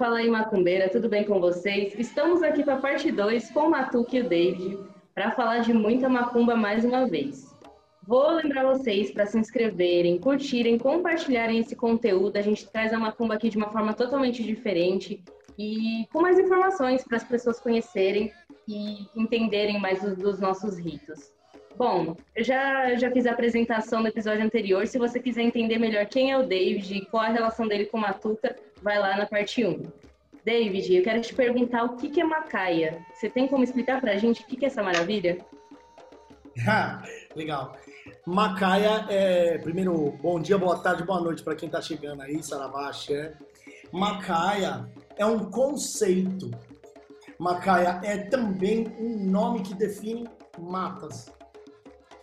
Fala aí, macumbeira, tudo bem com vocês? Estamos aqui para a parte 2 com o Matuque e o David para falar de muita macumba mais uma vez. Vou lembrar vocês para se inscreverem, curtirem, compartilharem esse conteúdo. A gente traz a macumba aqui de uma forma totalmente diferente e com mais informações para as pessoas conhecerem e entenderem mais dos, dos nossos ritos. Bom, eu já, já fiz a apresentação no episódio anterior. Se você quiser entender melhor quem é o David e qual a relação dele com Matuca, vai lá na parte 1. David, eu quero te perguntar o que, é macaia. Você tem como explicar pra gente o que, é essa maravilha? Legal. Macaia é, primeiro, bom dia, boa tarde, boa noite para quem está chegando aí, Saravache. É. Macaia é um conceito. Macaia é também um nome que define matas.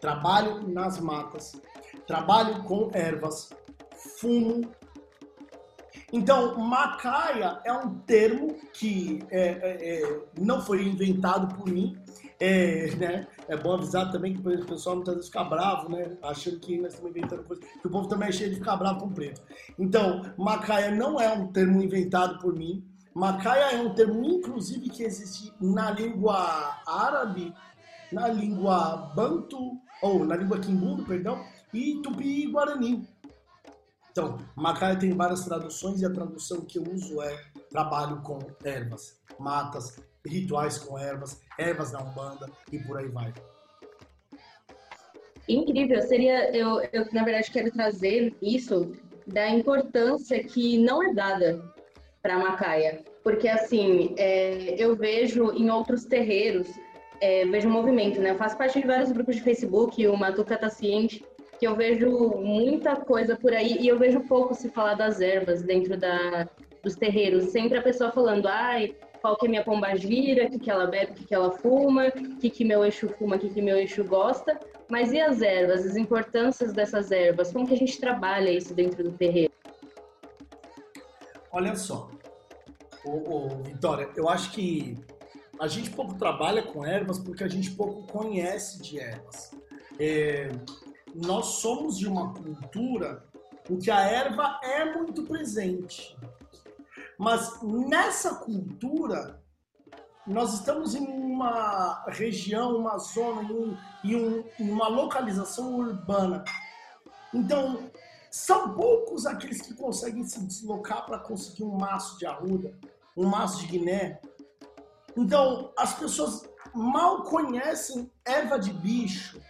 Trabalho nas matas, trabalho com ervas, fumo. Então, macaia é um termo que é, é, é não foi inventado por mim, é, né? é bom avisar também que o pessoal muitas vezes fica bravo, né? Achando que nós estamos inventando coisa. Que o povo também é cheio de ficar bravo com preto. Então, macaia não é um termo inventado por mim. Macaia é um termo, inclusive, que existe na língua árabe, na língua bantu, ou na língua quimbundo, perdão, e tupi e guarani. Então, macaia tem várias traduções e a tradução que eu uso é trabalho com ervas, matas, rituais com ervas, ervas da Umbanda e por aí vai. Incrível, seria, eu, eu na verdade quero trazer isso da importância que não é dada para Macaia, porque assim, é, eu vejo em outros terreiros, é, vejo movimento, né? Eu faço parte de vários grupos de Facebook, o Matuca tá ciente, que eu vejo muita coisa por aí e eu vejo pouco se falar das ervas dentro da, dos terreiros. Sempre a pessoa falando, ai, qual que é minha pomba gira, o que, que ela bebe, o que, que ela fuma, o que, que meu eixo fuma, o que, que meu eixo gosta. Mas e as ervas, as importâncias dessas ervas? Como que a gente trabalha isso dentro do terreiro? Olha só, ô, ô, Vitória, eu acho que a gente pouco trabalha com ervas porque a gente pouco conhece de ervas. É, nós somos de uma cultura em que a erva é muito presente. Mas nessa cultura, nós estamos em uma região, uma zona, em, um, um, uma localização urbana. Então, são poucos aqueles que conseguem se deslocar para conseguir um maço de arruda, um maço de guiné. Então, as pessoas mal conhecem erva de bicho,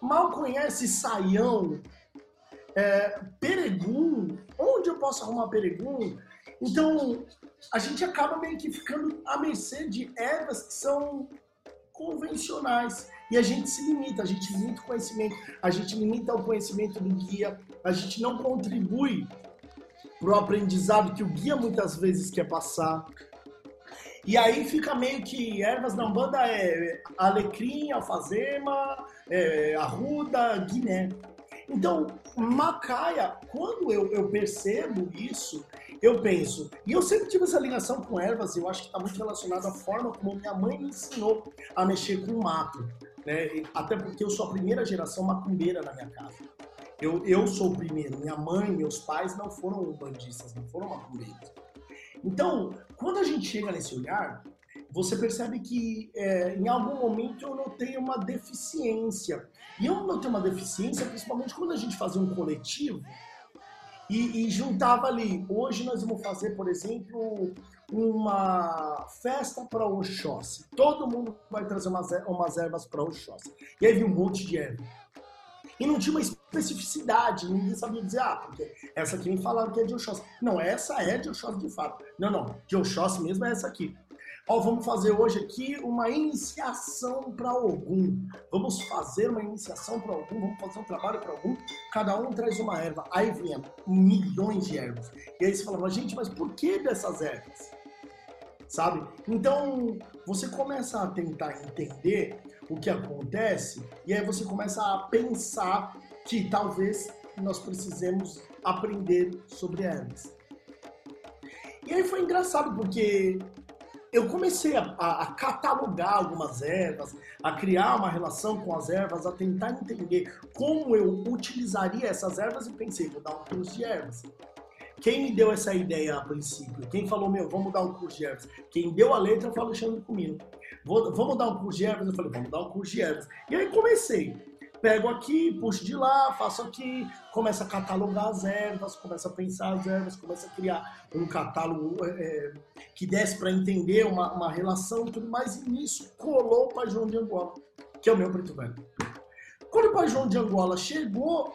mal conhecem saião, é, peregum. Onde eu posso arrumar peregum? Então, a gente acaba meio que ficando à mercê de ervas que são convencionais. E a gente se limita, a gente limita o conhecimento, a gente limita o conhecimento do guia, a gente não contribui para o aprendizado que o guia muitas vezes quer passar. E aí fica meio que ervas na banda é alecrim, alfazema, é, arruda, guiné. Então, macaia, quando eu, eu percebo isso, eu penso, e eu sempre tive essa ligação com ervas, eu acho que está muito relacionado à forma como minha mãe me ensinou a mexer com o mato. Né? Até porque eu sou a primeira geração macumbeira na minha casa. Eu, eu sou o primeiro. Minha mãe, meus pais não foram bandistas, não foram macumbeiros. Então, quando a gente chega nesse olhar, você percebe que é, em algum momento eu notei uma deficiência. E eu notei uma deficiência principalmente quando a gente fazia um coletivo e, e juntava ali. Hoje nós vamos fazer, por exemplo, uma festa para Oxóssi. Todo mundo vai trazer umas, umas ervas para Oxóssi. E aí vi um monte de erva. E não tinha uma especificidade, ninguém sabia dizer, ah, porque essa aqui me falaram que é de Oxóssi. Não, essa é de Oxóssi de fato. Não, não, de Oxóssi mesmo é essa aqui. Ó, vamos fazer hoje aqui uma iniciação para algum. Vamos fazer uma iniciação para algum, vamos fazer um trabalho para algum. Cada um traz uma erva. Aí vinha milhões de ervas. E aí você falava, gente, mas por que dessas ervas? Sabe? Então, você começa a tentar entender o que acontece e aí você começa a pensar que talvez nós precisemos aprender sobre ervas. E aí foi engraçado porque eu comecei a, a, a, catalogar algumas ervas, a criar uma relação com as ervas, a tentar entender como eu utilizaria essas ervas e pensei, vou dar um curso de ervas. Quem me deu essa ideia a princípio? Quem falou, meu, vamos dar um curso de ervas? Quem deu a letra foi o Alexandre Comino. Vou, vamos dar um curso de ervas? Eu falei, vamos dar um curso de ervas. E aí comecei. Pego aqui, puxo de lá, faço aqui, começo a catalogar as ervas, começo a pensar as ervas, começo a criar um catálogo é, que desse para entender uma, uma relação e tudo mais. E nisso colou o Pai João de Angola, que é o meu preto velho. Quando o Pai João de Angola chegou,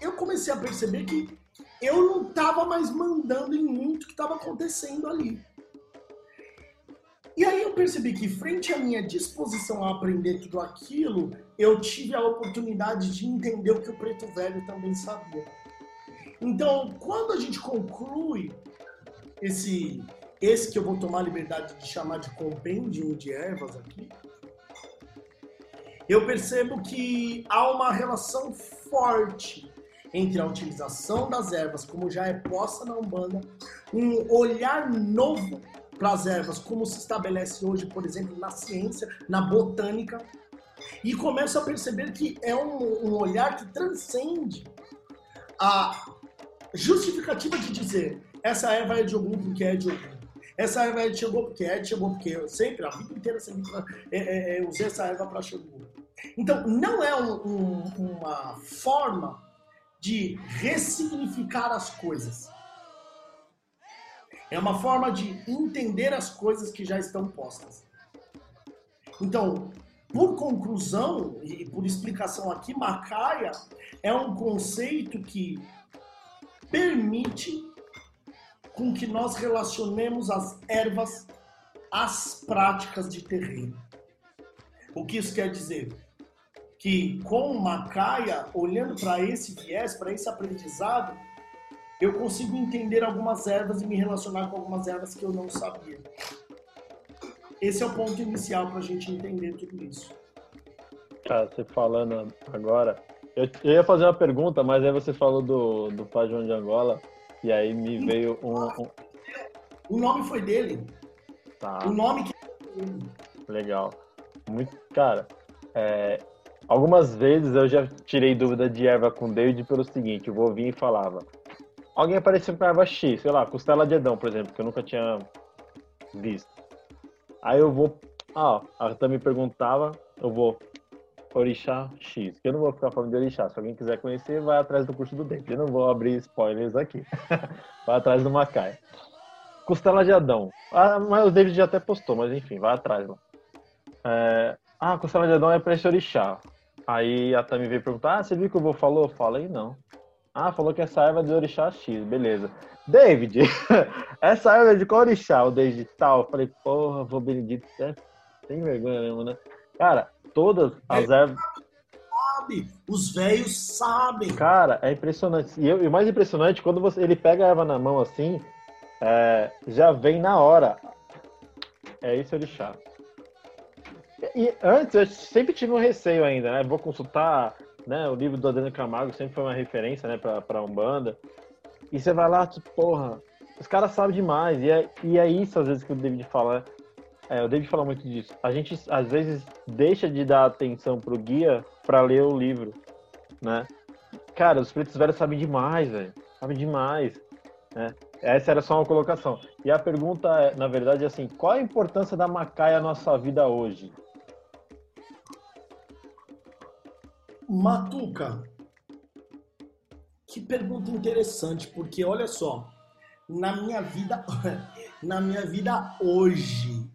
eu comecei a perceber que eu não estava mais mandando em muito que estava acontecendo ali. E aí eu percebi que, frente à minha disposição a aprender tudo aquilo, eu tive a oportunidade de entender o que o preto velho também sabia. Então, quando a gente conclui esse, esse que eu vou tomar a liberdade de chamar de compêndio de ervas aqui, eu percebo que há uma relação forte entre a utilização das ervas, como já é posta na Umbanda, um olhar novo para as ervas, como se estabelece hoje, por exemplo, na ciência, na botânica, e começo a perceber que é um, um olhar que transcende a justificativa de dizer essa erva é de algum porque é de algum. Essa erva é de Xangô porque é Xangô, porque eu sempre, a vida inteira, sempre é, é, é, usei essa erva para Xangô. Então, não é um, um, uma forma de ressignificar as coisas. É uma forma de entender as coisas que já estão postas. Então, por conclusão e por explicação aqui, Macaia é um conceito que permite com que nós relacionemos as ervas às práticas de terreno. O que isso quer dizer? Que com Macaia, olhando para esse viés, para esse aprendizado, eu consigo entender algumas ervas e me relacionar com algumas ervas que eu não sabia. Esse é o ponto inicial para a gente entender tudo isso. Tá, você falando agora, eu, eu, ia fazer uma pergunta, mas aí você falou do, do Pai João de Angola, e aí me veio um, um... O nome foi dele. Tá. O nome que. Legal. Muito. Cara, é, algumas vezes eu já tirei dúvida de erva com David pelo seguinte: eu vou vir e falava alguém apareceu com erva X, sei lá, costela de Edão, por exemplo, que eu nunca tinha visto. Aí eu vou, ah, a Tami perguntava, eu vou Orixá X, que eu não vou ficar falando de Orixá. Se alguém quiser conhecer, vai atrás do curso do Dente. Eu não vou abrir spoilers aqui. vai atrás do Macai. Costela de Adão. Ah, mas o David já até postou, mas enfim, vai atrás lá. É... Ah, Costela de Adão é pra esse Orixá. Aí a Tami veio perguntar: Ah, você viu que o vô falou? Falei, não. Ah, falou que essa erva é de orixá X, beleza. David, essa erva é de qual orixá? O David tal. Eu falei, porra, vou Benedito, é, tem vergonha mesmo, né? Cara, todas as é, ervas. Sabe, os velhos sabem. Cara, é impressionante. E, eu, e, o mais impressionante, quando você, ele pega a erva na mão assim, é, já vem na hora. É isso orixá. E, antes eu sempre tive um receio ainda, né? Vou consultar né? O livro do Adriano Camargo sempre foi uma referência, né, pra, pra Umbanda. E você vai lá, tipo, porra, os caras sabem demais. E é, e é isso, às vezes, que o David fala. É, o David fala muito disso. A gente, às vezes, deixa de dar atenção pro guia para ler o livro, né? Cara, os pretos velhos sabem demais, velho. Sabem demais, né? Essa era só uma colocação. E a pergunta, é, na verdade, é assim: qual a importância da Macaia na nossa vida hoje? Matuca, que pergunta interessante, porque olha só, na minha vida, na minha vida hoje,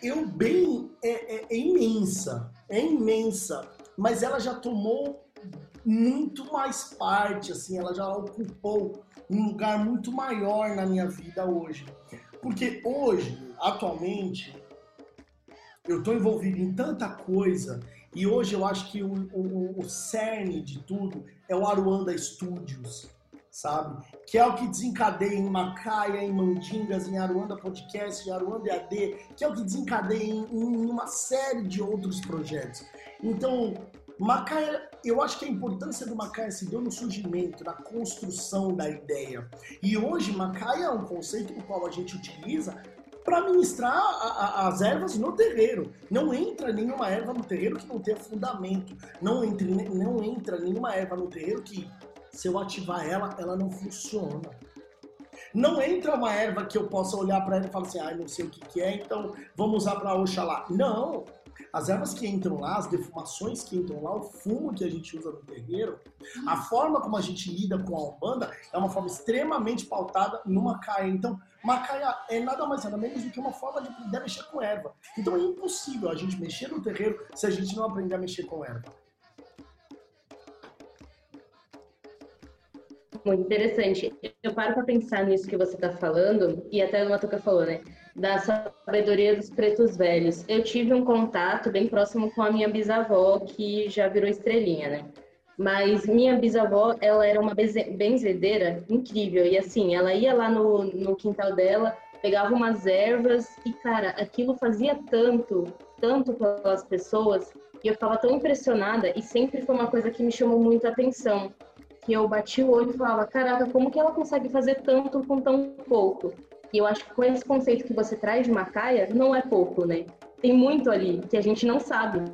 eu bem é, é, é imensa, é imensa, mas ela já tomou muito mais parte, assim, ela já ocupou um lugar muito maior na minha vida hoje. Porque hoje, atualmente, eu estou envolvido em tanta coisa e hoje eu acho que o, o, o cerne de tudo é o Aruanda Studios, sabe? Que é o que desencadeia em Macaia, em Mandingas, em Aruanda Podcast, em Aruanda EAD, que é o que desencadeia em, em uma série de outros projetos. Então, Macaia, eu acho que a importância do Macaia se deu no surgimento, na construção da ideia. E hoje, Macaia é um conceito no qual a gente utiliza para ministrar a, a, as ervas no terreiro. Não entra nenhuma erva no terreiro que não tenha fundamento. Não, entre, não entra nenhuma erva no terreiro que Se eu ativar ela, ela não funciona. Não entra uma erva que eu possa olhar para ela e falar assim, ah, não sei o que, que é, então vamos usar para Oxalá. Não. As ervas que entram lá, as defumações que entram lá, o fumo que a gente usa no terreiro, a forma como a gente lida com a Umbanda é uma forma extremamente pautada numa caia. Então, macaia é nada mais nada menos do que uma forma de aprender a mexer com erva. Então é impossível a gente mexer no terreiro se a gente não aprender a mexer com erva. Muito interessante. Eu paro para pensar nisso que você está falando, e até o Matuca falou, né? Da sabedoria dos pretos velhos. Eu tive um contato bem próximo com a minha bisavó, que já virou estrelinha, né? Mas minha bisavó, ela era uma benzedeira incrível. E assim, ela ia lá no, no quintal dela, pegava umas ervas e, cara, aquilo fazia tanto, tanto pelas pessoas. E eu ficava tão impressionada e sempre foi uma coisa que me chamou muito a atenção que eu bati o olho e falava, caraca, como que ela consegue fazer tanto com tão pouco? E eu acho que com esse conceito que você traz de Macaia, não é pouco, né? Tem muito ali que a gente não sabe.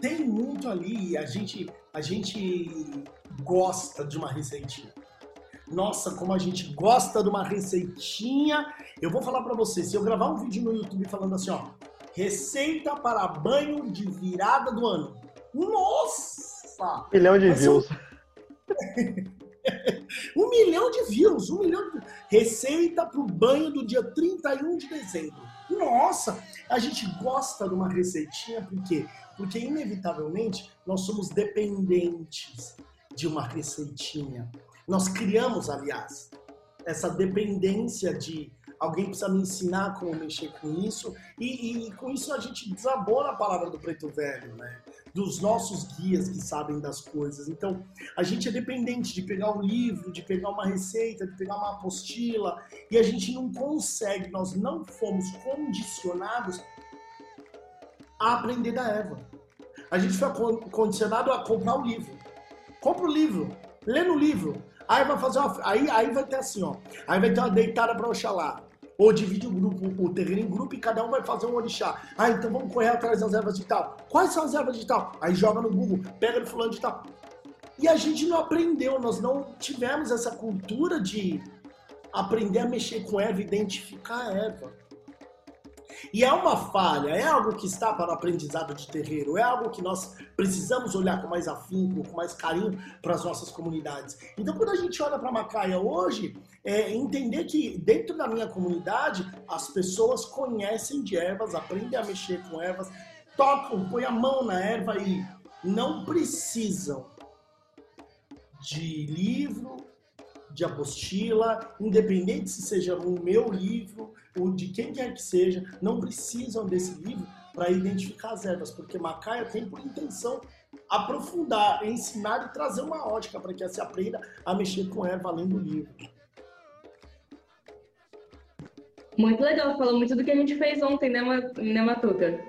Tem muito ali, a gente, a gente gosta de uma receitinha. Nossa, como a gente gosta de uma receitinha. Eu vou falar para você, se eu gravar um vídeo no YouTube falando assim, ó, receita para banho de virada do ano. Nossa! Milhão de views. um milhão de views, um milhão de Receita para o banho do dia 31 de dezembro. Nossa, a gente gosta de uma receitinha, por quê? Porque, inevitavelmente, nós somos dependentes de uma receitinha. Nós criamos, aliás, essa dependência de alguém precisa me ensinar como mexer com isso, e, e com isso a gente desabona a palavra do preto velho, né? dos nossos guias que sabem das coisas. Então, a gente é dependente de pegar um livro, de pegar uma receita, de pegar uma apostila, e a gente não consegue, nós não fomos condicionados a aprender da Eva. A gente foi condicionado a comprar o livro. Compra o livro, lê no livro. Aí vai fazer uma, aí, aí vai ter assim, ó. Aí vai ter uma deitada para Oxalá. Ou divide o grupo, o terreno em grupo e cada um vai fazer um orixá. Ah, então vamos correr atrás das ervas de tal. Quais são as ervas de tal? Aí joga no Google, pega no fulano de tal. E a gente não aprendeu, nós não tivemos essa cultura de aprender a mexer com erva, identificar a erva. E é uma falha, é algo que está para o aprendizado de terreiro, é algo que nós precisamos olhar com mais afinco, com mais carinho para as nossas comunidades. Então, quando a gente olha para Macaia hoje, é entender que dentro da minha comunidade as pessoas conhecem de ervas, aprendem a mexer com ervas, tocam, põem a mão na erva e não precisam de livro, de apostila, independente se seja o meu livro ou de quem quer que seja, não precisam desse livro para identificar as ervas, porque Macaia tem por intenção aprofundar, ensinar e trazer uma ótica para que se aprenda a mexer com erva além do livro. Muito legal, falou muito do que a gente fez ontem, né, né Matuca?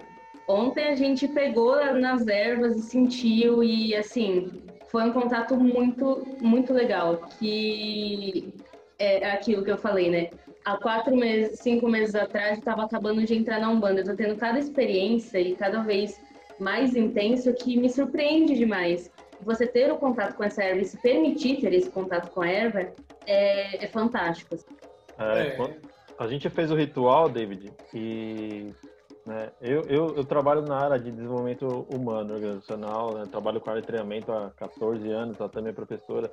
Ontem a gente pegou nas ervas e sentiu, e assim, foi um contato muito, muito legal, que é aquilo que eu falei, né? Há quatro meses, cinco meses atrás, estava acabando de entrar na Umbanda. Eu tô tendo cada experiência e cada vez mais intenso que me surpreende demais. Você ter o contato com essa erva e se permitir ter esse contato com a erva é, é fantástico. É, é. A gente fez o ritual, David, e né? Eu, eu, eu, trabalho na área de desenvolvimento humano organizacional, né? trabalho com área de treinamento há 14 anos, ela também é professora.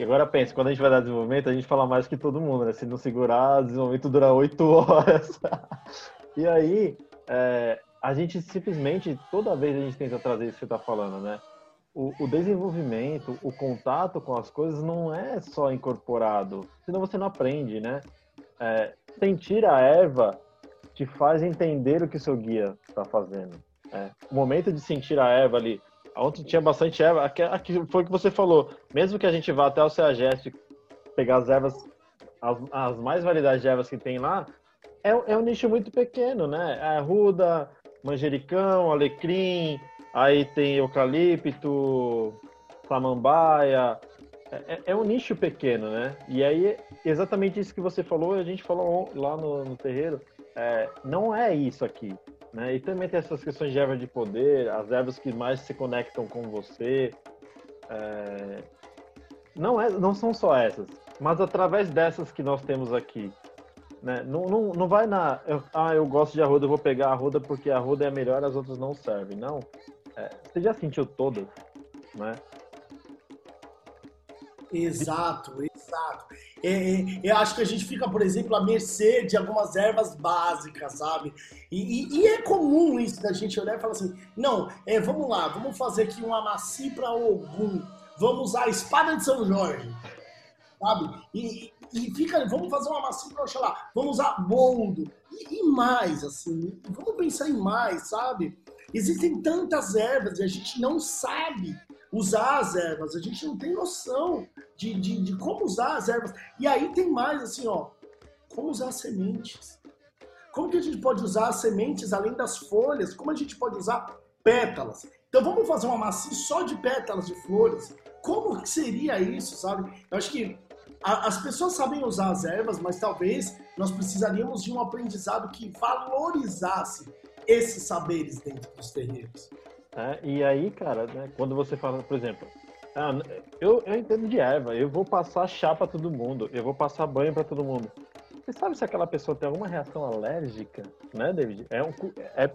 E agora pensa, quando a gente vai dar desenvolvimento, a gente fala mais que todo mundo, né? Se não segurar, desenvolvimento dura 8 horas. e aí, é, a gente simplesmente, toda vez a gente tenta trazer isso que você está falando, né? O, o, desenvolvimento, o contato com as coisas não é só incorporado, senão você não aprende, né? É, sentir a erva te faz entender o que o seu guia está fazendo. É. O momento de sentir a erva ali, ontem tinha bastante erva, aqui, foi o que você falou, mesmo que a gente vá até o CEAGEST pegar as ervas, as, as, mais variedades de ervas que tem lá, é, é um nicho muito pequeno, né? É arruda, manjericão, alecrim, aí tem eucalipto, samambaia, é, é, é, um nicho pequeno, né? E aí, exatamente isso que você falou, a gente falou lá no, no terreiro, é, não é isso aqui. Né? E também tem essas questões de erva de poder, as ervas que mais se conectam com você. É, não, é, não são só essas, mas através dessas que nós temos aqui, né? Não, não, não vai na. Eu, ah, eu gosto de arruda, eu vou pegar a arruda porque a arruda é a melhor, as outras não servem. Não. É, você já sentiu todas, né? Exato, exato. É, é, eu acho que a gente fica, por exemplo, à mercê de algumas ervas básicas, sabe? E, e, e é comum isso da gente olhar e falar assim: não, é, vamos lá, vamos fazer aqui um amaci para Ogum, vamos usar a espada de São Jorge, sabe? E, e fica, vamos fazer um amaci para Oxalá, vamos usar boldo, e, e mais, assim, vamos pensar em mais, sabe? Existem tantas ervas e a gente não sabe usar as ervas, a gente não tem noção de, de, de como usar as ervas. E aí tem mais assim, ó, como usar sementes. Como que a gente pode usar as sementes além das folhas? Como a gente pode usar pétalas? Então vamos fazer uma massinha só de pétalas de flores. Como que seria isso, sabe? Eu acho que a, as pessoas sabem usar as ervas, mas talvez nós precisaríamos de um aprendizado que valorizasse esses saberes dentro dos terreiros. É, e aí, cara, né, quando você fala, por exemplo, ah, eu, eu entendo de erva, eu vou passar chá para todo mundo, eu vou passar banho para todo mundo. Você sabe se aquela pessoa tem alguma reação alérgica, né, David? É um. É,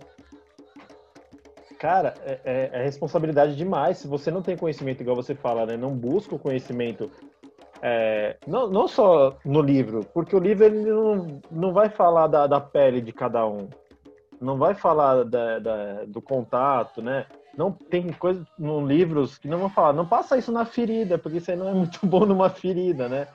cara, é, é, é responsabilidade demais. Se você não tem conhecimento, igual você fala, né? Não busca o conhecimento é, não, não só no livro, porque o livro ele não, não vai falar da, da pele de cada um não vai falar da, da, do contato, né? Não tem coisas no livros que não vão falar, não passa isso na ferida, porque isso aí não é muito bom numa ferida, né?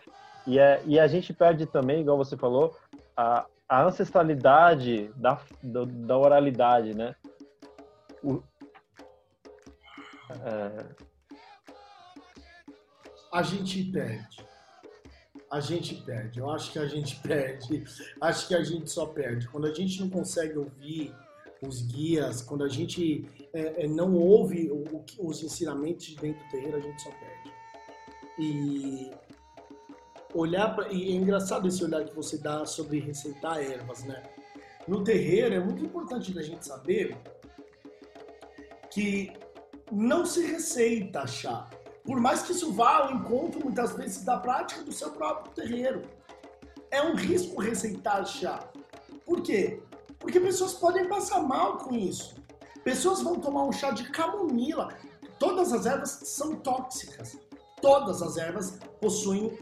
E, é, e a gente perde também, igual você falou, a, a ancestralidade da, da, da oralidade, né? O, é... A gente perde a gente perde. Eu acho que a gente perde. Acho que a gente só perde. Quando a gente não consegue ouvir os guias, quando a gente é, é não ouve o, os ensinamentos de dentro do terreiro, a gente só perde. E olhar pra, e é engraçado esse olhar que você dá sobre receitar ervas, né? No terreiro é muito importante a gente saber que não se receita chá por mais que isso vá ao encontro, muitas vezes, da prática do seu próprio terreiro. É um risco receitar chá. Por quê? Porque pessoas podem passar mal com isso. Pessoas vão tomar um chá de camomila. Todas as ervas são tóxicas. Todas as ervas possuem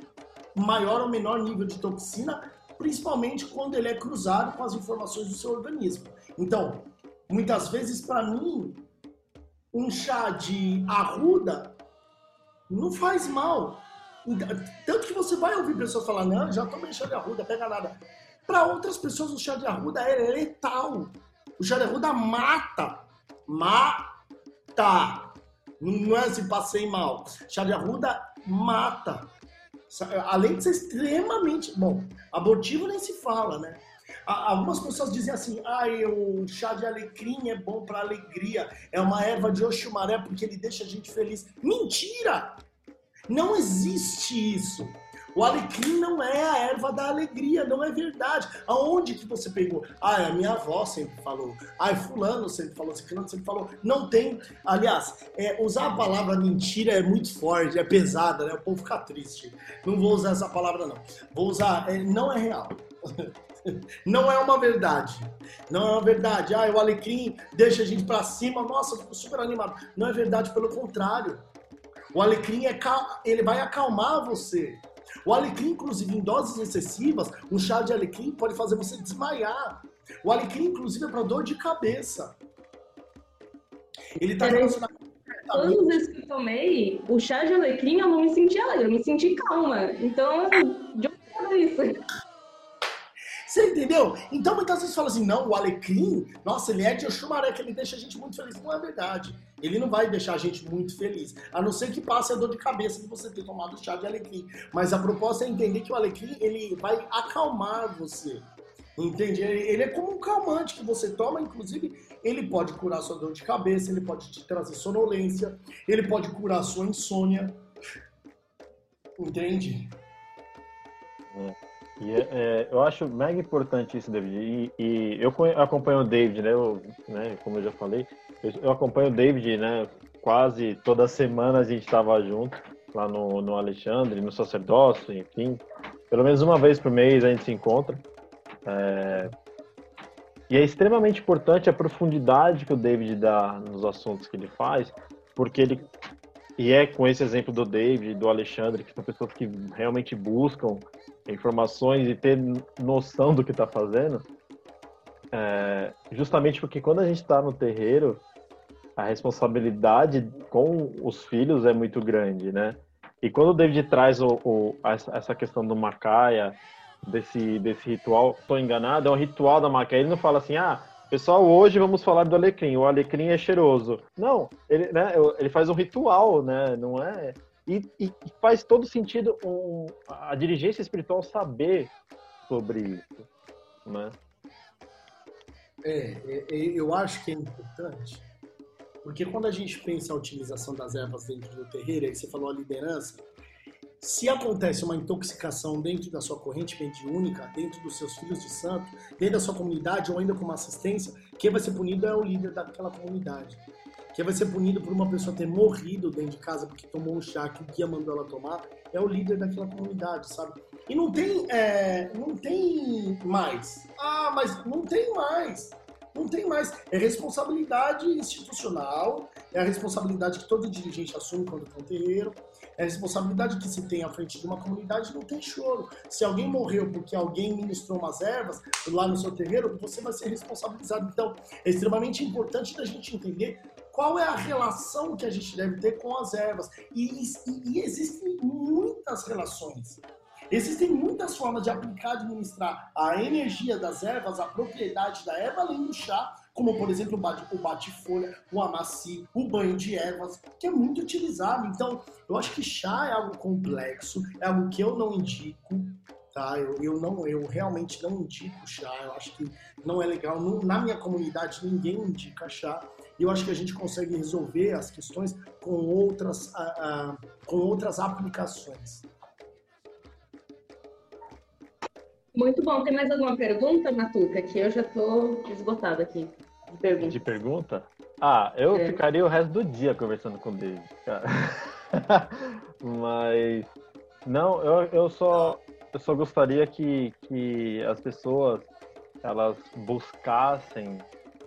maior ou menor nível de toxina, principalmente quando ele é cruzado com as informações do seu organismo. Então, muitas vezes, para mim, um chá de arruda não faz mal. Tanto que você vai ouvir pessoas falar, não, já tomei chá de arruda, pega nada. Para outras pessoas, o chá de arruda é letal. O chá de arruda mata. Mata. Não é assim, passei mal. Chá de arruda mata. Além de ser extremamente. Bom, abortivo nem se fala, né? Algumas pessoas dizem assim: ah, o chá de alecrim é bom para alegria, é uma erva de Oxumaré porque ele deixa a gente feliz. Mentira! Não existe isso. O alecrim não é a erva da alegria, não é verdade. Aonde que você pegou? Ah, a minha avó sempre falou. Ah, fulano sempre falou, ciclano sempre falou. Não tem. Aliás, é, usar a palavra mentira é muito forte, é pesada, né? O povo fica triste. Não vou usar essa palavra, não. Vou usar. É, não é real. Não é uma verdade. Não é uma verdade. Ah, o alecrim deixa a gente para cima. Nossa, eu fico super animado. Não é verdade, pelo contrário. O alecrim é cal... ele vai acalmar você. O alecrim, inclusive, em doses excessivas, um chá de alecrim pode fazer você desmaiar. O alecrim, inclusive, é para dor de cabeça. Ele está relacionado vezes que eu tomei o chá de alecrim, eu não me senti alegre, eu me senti calma. Então, de onde isso? Você entendeu? Então muitas vezes fala assim, não, o alecrim, nossa, ele é de Oxumaré, que ele deixa a gente muito feliz. Não é verdade. Ele não vai deixar a gente muito feliz. A não ser que passe a dor de cabeça de você ter tomado chá de alecrim. Mas a proposta é entender que o alecrim, ele vai acalmar você. Entende? Ele é como um calmante que você toma, inclusive, ele pode curar sua dor de cabeça, ele pode te trazer sonolência, ele pode curar sua insônia. Entende? É. E é, eu acho mega importante isso, David. E, e eu acompanho o David, né? Eu, né? Como eu já falei, eu, eu, acompanho o David, né? Quase toda semana a gente estava junto. lá no, no Alexandre, no sacerdócio, enfim. Pelo menos uma vez por mês a gente se encontra. É... E é extremamente importante a profundidade que o David dá nos assuntos que ele faz, porque ele e é com esse exemplo do David, do Alexandre, que são pessoas que realmente buscam informações e ter noção do que está fazendo, é, justamente porque quando a gente está no terreiro, a responsabilidade com os filhos é muito grande, né? E quando o David traz o, o, essa questão do Macaia, desse, desse ritual, estou enganado, é um ritual da Macaia. Ele não fala assim, ah, pessoal, hoje vamos falar do alecrim. O alecrim é cheiroso. Não, ele, né, ele faz um ritual, né? Não é. E, e faz todo sentido um, a dirigência espiritual saber sobre isso, né? É, é, é, eu acho que é importante, porque quando a gente pensa a utilização das ervas dentro do terreiro, aí você falou a liderança, se acontece uma intoxicação dentro da sua corrente mediúnica, dentro dos seus filhos de santo, dentro da sua comunidade ou ainda com uma assistência, quem vai ser punido é o líder daquela comunidade. Quem vai ser punido por uma pessoa ter morrido dentro de casa porque tomou um chá que o guia mandou ela tomar é o líder daquela comunidade, sabe? E não tem, é, não tem mais. Ah, mas não tem mais. Não tem mais. É responsabilidade institucional, é a responsabilidade que todo dirigente assume quando tem um terreiro, é a responsabilidade que se tem à frente de uma comunidade, não tem choro. Se alguém morreu porque alguém ministrou umas ervas lá no seu terreiro, você vai ser responsabilizado. Então, é extremamente importante da gente entender qual é a relação que a gente deve ter com as ervas. E, e, e existem muitas relações. Existem muitas formas de aplicar, administrar a energia das ervas, a propriedade da erva, além do chá, como por exemplo o bate-folha, o amaci, o banho de ervas, que é muito utilizado. Então, eu acho que chá é algo complexo, é algo que eu não indico, tá? Eu, eu não, eu realmente não indico chá. Eu acho que não é legal. na minha comunidade ninguém indica chá. E eu acho que a gente consegue resolver as questões com outras, com outras aplicações. Muito bom. Tem mais alguma pergunta, Matuca? Que eu já estou esgotado aqui de pergunta. De pergunta? Ah, eu é. ficaria o resto do dia conversando com o David, cara. Mas não, eu, eu só eu só gostaria que, que as pessoas elas buscassem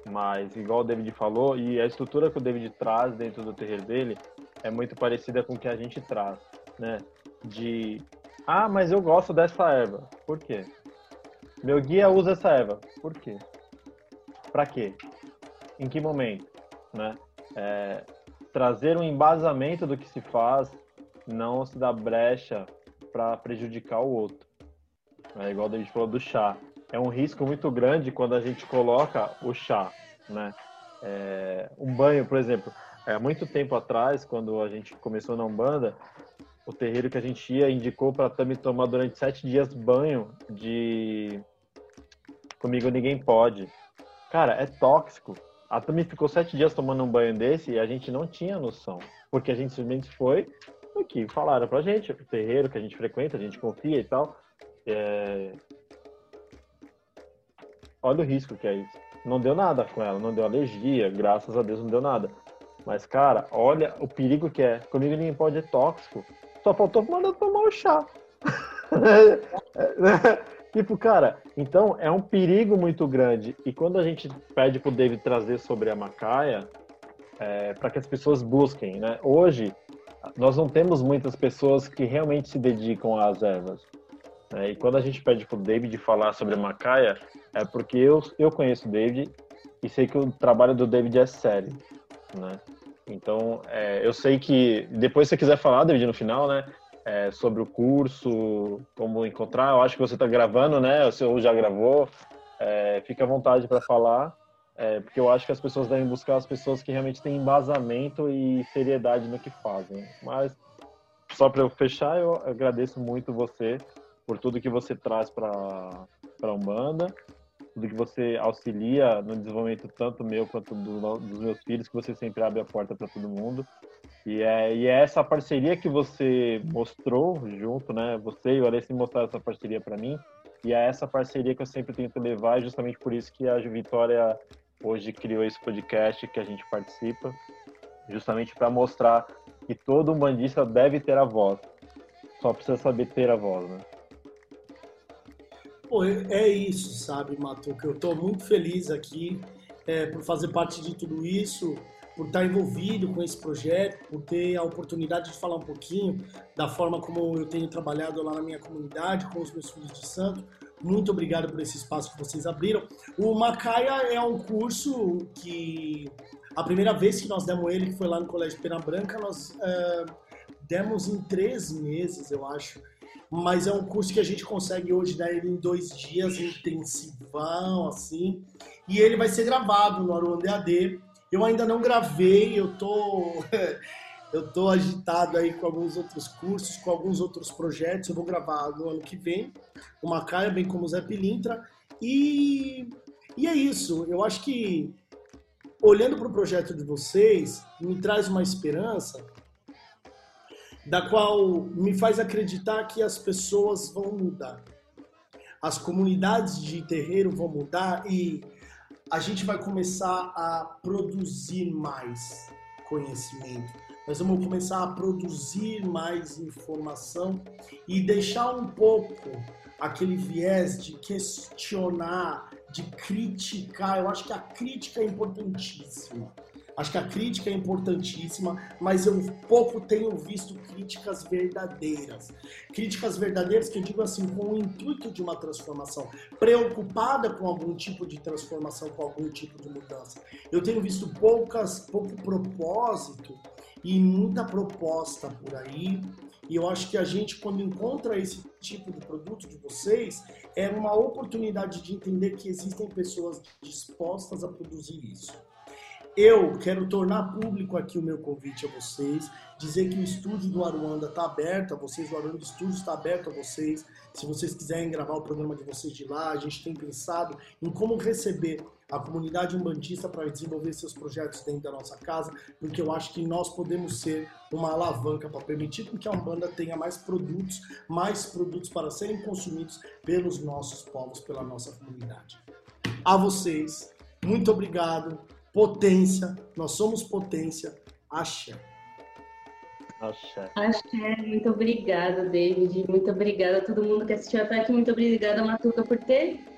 mais, igual o David falou, e a estrutura que o David traz dentro do terreiro dele é muito parecida com o que a gente traz, né? De ah, mas eu gosto dessa erva. Por quê? Meu guia usa essa erva. Por quê? Para quê? Em que momento? Né? É, trazer um embasamento do que se faz, não se dá brecha para prejudicar o outro. É igual a gente falou do chá. É um risco muito grande quando a gente coloca o chá, né? É, um banho, por exemplo, é, muito tempo atrás, quando a gente começou na Umbanda, o terreiro que a gente ia indicou para também tomar durante sete dias banho de Comigo Ninguém Pode. Cara, é tóxico. A Tami ficou sete dias tomando um banho desse e a gente não tinha noção. Porque a gente simplesmente foi que falaram pra gente, o terreiro que a gente frequenta, a gente confia e tal. É... Olha o risco que é isso. Não deu nada com ela, não deu alergia, graças a Deus não deu nada. Mas, cara, olha o perigo que é. Comigo ninguém pode é tóxico. Só faltou mandar tomar o chá. Tipo, cara, então é um perigo muito grande. E quando a gente pede pro David trazer sobre a Macaia, é, para que as pessoas busquem, né? Hoje, nós não temos muitas pessoas que realmente se dedicam às ervas. Né? E quando a gente pede pro David falar sobre a Macaia, é porque eu, eu conheço o David e sei que o trabalho do David é sério, né? Então, é, eu sei que depois se você quiser falar, David, no final, né? é, sobre o curso, como encontrar. Eu acho que você está gravando, né? O seu já gravou. É, fique à vontade para falar, é, porque eu acho que as pessoas devem buscar as pessoas que realmente têm embasamento e seriedade no que fazem. Mas, só para eu fechar, eu agradeço muito você por tudo que você traz para a Umbanda, tudo que você auxilia no desenvolvimento tanto meu quanto do, dos meus filhos, que você sempre abre a porta para todo mundo. E é, e é essa parceria que você mostrou junto, né? Você e o Alessi mostraram essa parceria para mim. E é essa parceria que eu sempre tento levar, e justamente por isso que a Vitória hoje criou esse podcast que a gente participa, justamente para mostrar que todo bandista deve ter a voz. Só precisa saber ter a voz, né? Pô, é isso, sabe, Matuca? Eu estou muito feliz aqui é, por fazer parte de tudo isso, por estar envolvido com esse projeto, por ter a oportunidade de falar um pouquinho da forma como eu tenho trabalhado lá na minha comunidade, com os meus filhos de santo. Muito obrigado por esse espaço que vocês abriram. O Macaia é um curso que a primeira vez que nós demos ele, que foi lá no Colégio Pena Branca, nós uh, demos em três meses, eu acho. Mas é um curso que a gente consegue hoje dar ele em dois dias, intensivão, assim. E ele vai ser gravado no Aruanda AD. Eu ainda não gravei, eu tô... eu tô agitado aí com alguns outros cursos, com alguns outros projetos. Eu vou gravar no ano que vem, o Macaia, bem como o Zé Pilintra. E, e é isso. Eu acho que olhando para o projeto de vocês, me traz uma esperança da qual me faz acreditar que as pessoas vão mudar. As comunidades de terreiro vão mudar e a gente vai começar a produzir mais conhecimento. Nós vamos começar a produzir mais informação e deixar um pouco aquele viés de questionar, de criticar. Eu acho que a crítica é importantíssima. Acho que a crítica é importantíssima, mas eu pouco tenho visto críticas verdadeiras. Críticas verdadeiras que eu digo assim, com o intuito de uma transformação, preocupada com algum tipo de transformação, com algum tipo de mudança. Eu tenho visto poucas, pouco propósito e muita proposta por aí e eu acho que a gente, quando encontra esse tipo de produto de vocês, é uma oportunidade de entender que existem pessoas dispostas a produzir isso. Eu quero tornar público aqui o meu convite a vocês, dizer que o estúdio do Aruanda está aberto a vocês, o Aruanda Estúdio está aberto a vocês. Se vocês quiserem gravar o programa de vocês de lá, a gente tem pensado em como receber a comunidade umbandista para desenvolver seus projetos dentro da nossa casa, porque eu acho que nós podemos ser uma alavanca para permitir que a Umbanda tenha mais produtos, mais produtos para serem consumidos pelos nossos povos, pela nossa comunidade. A vocês, muito obrigado. Potência, nós somos potência. Axé. Axé. Axé, muito obrigada, David. Muito obrigada a todo mundo que assistiu até aqui. Muito obrigada, Matuca, por ter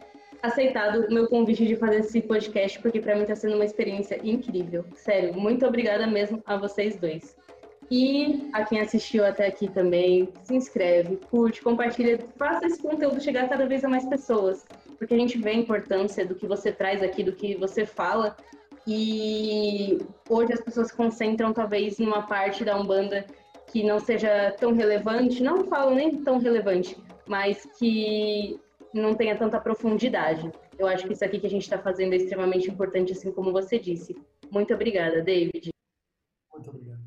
aceitado o meu convite de fazer esse podcast, porque para mim está sendo uma experiência incrível. Sério, muito obrigada mesmo a vocês dois. E a quem assistiu até aqui também, se inscreve, curte, compartilha, faça esse conteúdo chegar cada vez a mais pessoas, porque a gente vê a importância do que você traz aqui, do que você fala, e hoje as pessoas se concentram talvez em uma parte da Umbanda que não seja tão relevante, não falo nem tão relevante, mas que não tenha tanta profundidade. Eu acho que isso aqui que a gente está fazendo é extremamente importante, assim como você disse. Muito obrigada, David. Muito obrigado.